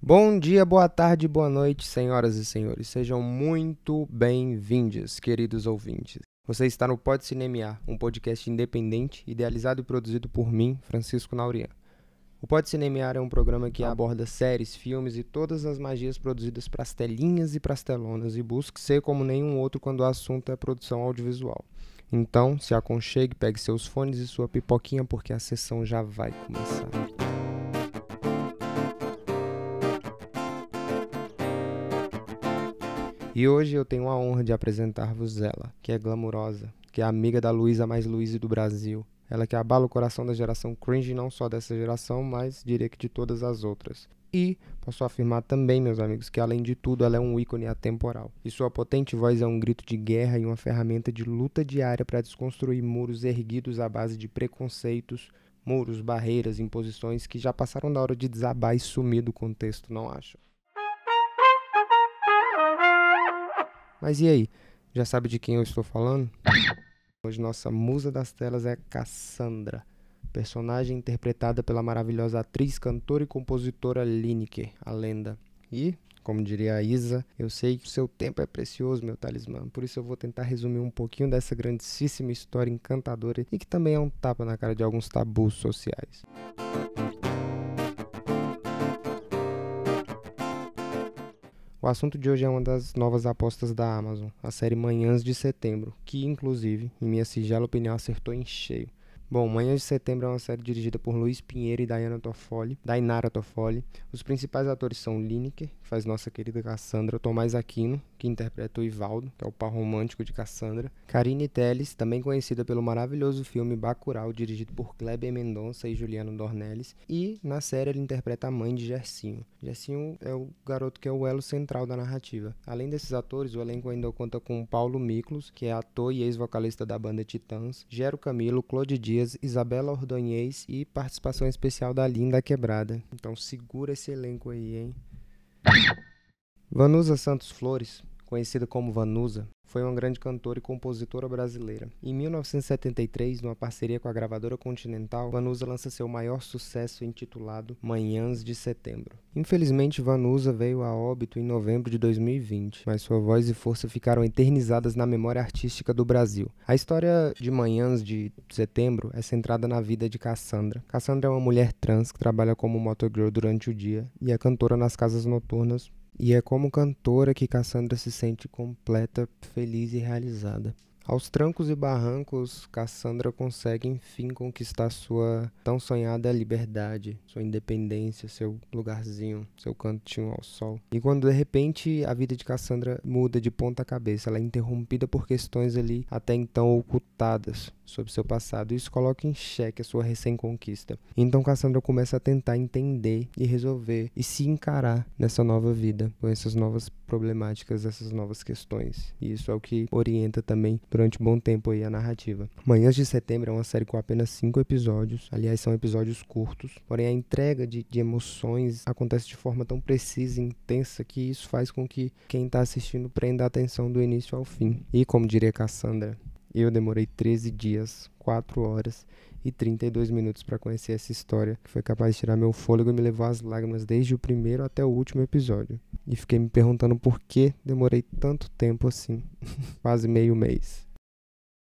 Bom dia, boa tarde, boa noite, senhoras e senhores. Sejam muito bem-vindos, queridos ouvintes. Você está no Pode Cinemear, um podcast independente, idealizado e produzido por mim, Francisco Naurian. O Pode Cinemear é um programa que aborda séries, filmes e todas as magias produzidas para as telinhas e para as telonas e busca ser como nenhum outro quando o assunto é produção audiovisual. Então, se aconchegue, pegue seus fones e sua pipoquinha porque a sessão já vai começar. E hoje eu tenho a honra de apresentar-vos ela, que é glamurosa, que é amiga da Luísa mais Luísa do Brasil. Ela que abala o coração da geração cringe, não só dessa geração, mas diria que de todas as outras. E posso afirmar também, meus amigos, que além de tudo ela é um ícone atemporal. E sua potente voz é um grito de guerra e uma ferramenta de luta diária para desconstruir muros erguidos à base de preconceitos, muros, barreiras, imposições que já passaram da hora de desabar e sumir do contexto, não acho? Mas e aí? Já sabe de quem eu estou falando? Hoje nossa musa das telas é Cassandra, personagem interpretada pela maravilhosa atriz, cantora e compositora Lineker, a lenda. E, como diria a Isa, eu sei que o seu tempo é precioso, meu talismã, por isso eu vou tentar resumir um pouquinho dessa grandíssima história encantadora e que também é um tapa na cara de alguns tabus sociais. O assunto de hoje é uma das novas apostas da Amazon, a série Manhãs de Setembro, que, inclusive, em minha sigela opinião, acertou em cheio. Bom, Manhãs de Setembro é uma série dirigida por Luiz Pinheiro e Diana Toffoli, Dainara Toffoli. Os principais atores são Lineker, faz nossa querida Cassandra, Tomás Aquino, que interpreta o Ivaldo, que é o par romântico de Cassandra, Karine Telles, também conhecida pelo maravilhoso filme Bacurau, dirigido por Kleber Mendonça e Juliano Dornelles, e na série ele interpreta a mãe de Gersinho. Gersinho é o garoto que é o elo central da narrativa. Além desses atores, o elenco ainda conta com Paulo Miklos, que é ator e ex-vocalista da banda Titãs, Gero Camilo, Claude Dias, Isabela Ordonhês e participação especial da Linda Quebrada. Então segura esse elenco aí, hein? Vanusa Santos Flores, conhecida como Vanusa, foi uma grande cantora e compositora brasileira. Em 1973, numa parceria com a gravadora Continental, Vanusa lança seu maior sucesso intitulado Manhãs de Setembro. Infelizmente, Vanusa veio a óbito em novembro de 2020, mas sua voz e força ficaram eternizadas na memória artística do Brasil. A história de Manhãs de Setembro é centrada na vida de Cassandra. Cassandra é uma mulher trans que trabalha como motogirl durante o dia e é cantora nas casas noturnas e é como cantora que Cassandra se sente completa, feliz e realizada. Aos trancos e barrancos, Cassandra consegue enfim conquistar sua tão sonhada liberdade, sua independência, seu lugarzinho, seu cantinho ao sol. E quando de repente a vida de Cassandra muda de ponta cabeça, ela é interrompida por questões ali até então ocultadas sobre seu passado. Isso coloca em xeque a sua recém-conquista. Então Cassandra começa a tentar entender e resolver e se encarar nessa nova vida, com essas novas problemáticas, essas novas questões. E isso é o que orienta também durante um bom tempo aí a narrativa. Manhãs de Setembro é uma série com apenas cinco episódios, aliás, são episódios curtos, porém a entrega de, de emoções acontece de forma tão precisa e intensa que isso faz com que quem está assistindo prenda a atenção do início ao fim. E como diria Cassandra, eu demorei 13 dias, 4 horas e 32 minutos para conhecer essa história, que foi capaz de tirar meu fôlego e me levou às lágrimas desde o primeiro até o último episódio. E fiquei me perguntando por que demorei tanto tempo assim quase meio mês.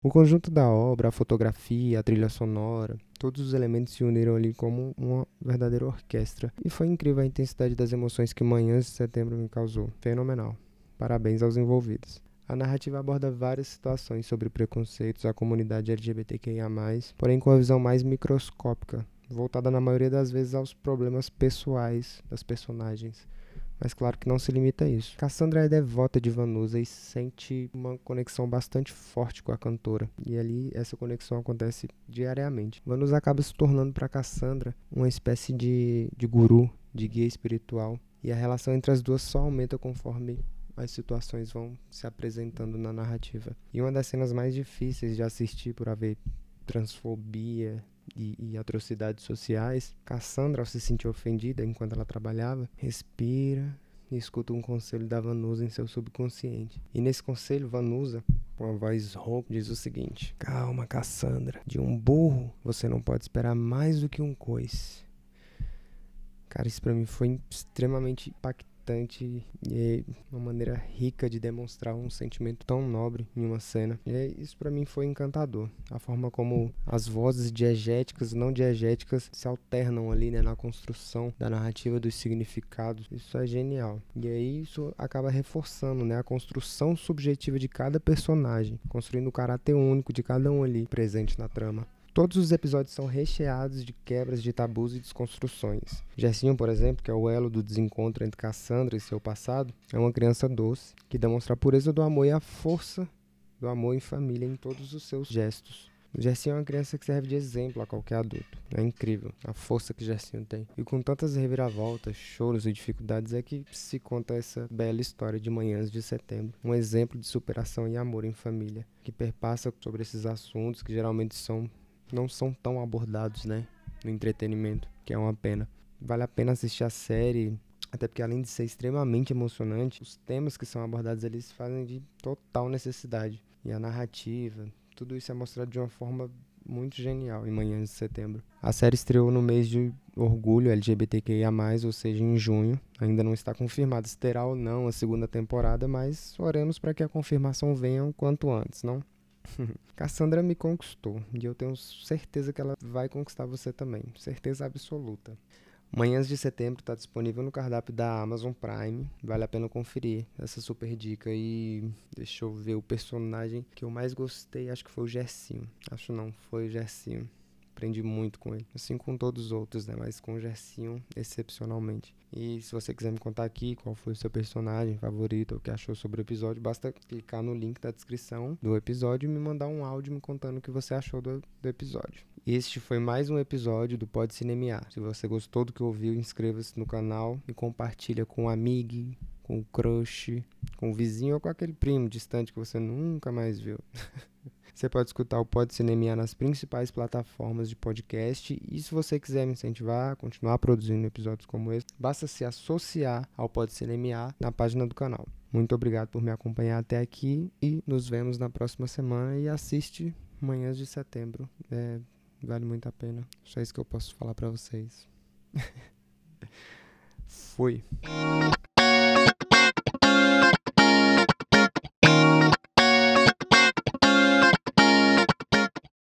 O conjunto da obra, a fotografia, a trilha sonora, todos os elementos se uniram ali como uma verdadeira orquestra. E foi incrível a intensidade das emoções que Manhãs de Setembro me causou. Fenomenal. Parabéns aos envolvidos. A narrativa aborda várias situações sobre preconceitos à comunidade LGBTQIA, porém com a visão mais microscópica, voltada na maioria das vezes aos problemas pessoais das personagens mas claro que não se limita a isso. Cassandra é devota de Vanusa e sente uma conexão bastante forte com a cantora. E ali essa conexão acontece diariamente. Vanusa acaba se tornando para Cassandra uma espécie de, de guru, de guia espiritual. E a relação entre as duas só aumenta conforme as situações vão se apresentando na narrativa. E uma das cenas mais difíceis de assistir por haver transfobia e, e, atrocidades sociais, Cassandra, ao se sentir ofendida enquanto ela trabalhava, respira e escuta um conselho da Vanusa em seu subconsciente. E nesse conselho, Vanusa, com a voz rouca, diz o seguinte: Calma, Cassandra. De um burro, você não pode esperar mais do que um coice. Cara, isso pra mim foi extremamente impactante importante e uma maneira rica de demonstrar um sentimento tão nobre em uma cena. E isso para mim foi encantador. A forma como as vozes diegéticas e não diegéticas se alternam ali, né, na construção da narrativa dos significados. Isso é genial. E aí isso acaba reforçando, né, a construção subjetiva de cada personagem, construindo o caráter único de cada um ali presente na trama. Todos os episódios são recheados de quebras de tabus e desconstruções. Gersinho, por exemplo, que é o elo do desencontro entre Cassandra e seu passado, é uma criança doce que demonstra a pureza do amor e a força do amor em família em todos os seus gestos. Gersinho é uma criança que serve de exemplo a qualquer adulto. É incrível a força que Gersinho tem. E com tantas reviravoltas, choros e dificuldades é que se conta essa bela história de Manhãs de Setembro. Um exemplo de superação e amor em família, que perpassa sobre esses assuntos que geralmente são não são tão abordados, né, no entretenimento, que é uma pena. Vale a pena assistir a série, até porque além de ser extremamente emocionante, os temas que são abordados ali se fazem de total necessidade. E a narrativa, tudo isso é mostrado de uma forma muito genial em Manhãs de Setembro. A série estreou no mês de orgulho LGBTQIA+, ou seja, em junho. Ainda não está confirmado se terá ou não a segunda temporada, mas oremos para que a confirmação venha o quanto antes, não? Cassandra me conquistou e eu tenho certeza que ela vai conquistar você também, certeza absoluta. Manhãs de setembro está disponível no cardápio da Amazon Prime, vale a pena conferir essa super dica. E deixa eu ver o personagem que eu mais gostei, acho que foi o Gersinho. Acho não, foi o Gersinho. Aprendi muito com ele. Assim com todos os outros, né? Mas com o Gersinho, excepcionalmente. E se você quiser me contar aqui qual foi o seu personagem favorito, o que achou sobre o episódio, basta clicar no link da descrição do episódio e me mandar um áudio me contando o que você achou do, do episódio. Este foi mais um episódio do Pode Cinemear. Se você gostou do que ouviu, inscreva-se no canal e compartilha com um amigo, com o crush, com o vizinho ou com aquele primo distante que você nunca mais viu. Você pode escutar o Pode Cinemear nas principais plataformas de podcast. E se você quiser me incentivar a continuar produzindo episódios como esse, basta se associar ao Pode Cinemear na página do canal. Muito obrigado por me acompanhar até aqui e nos vemos na próxima semana. E assiste Manhãs de Setembro. É, vale muito a pena. Só isso que eu posso falar para vocês. Fui.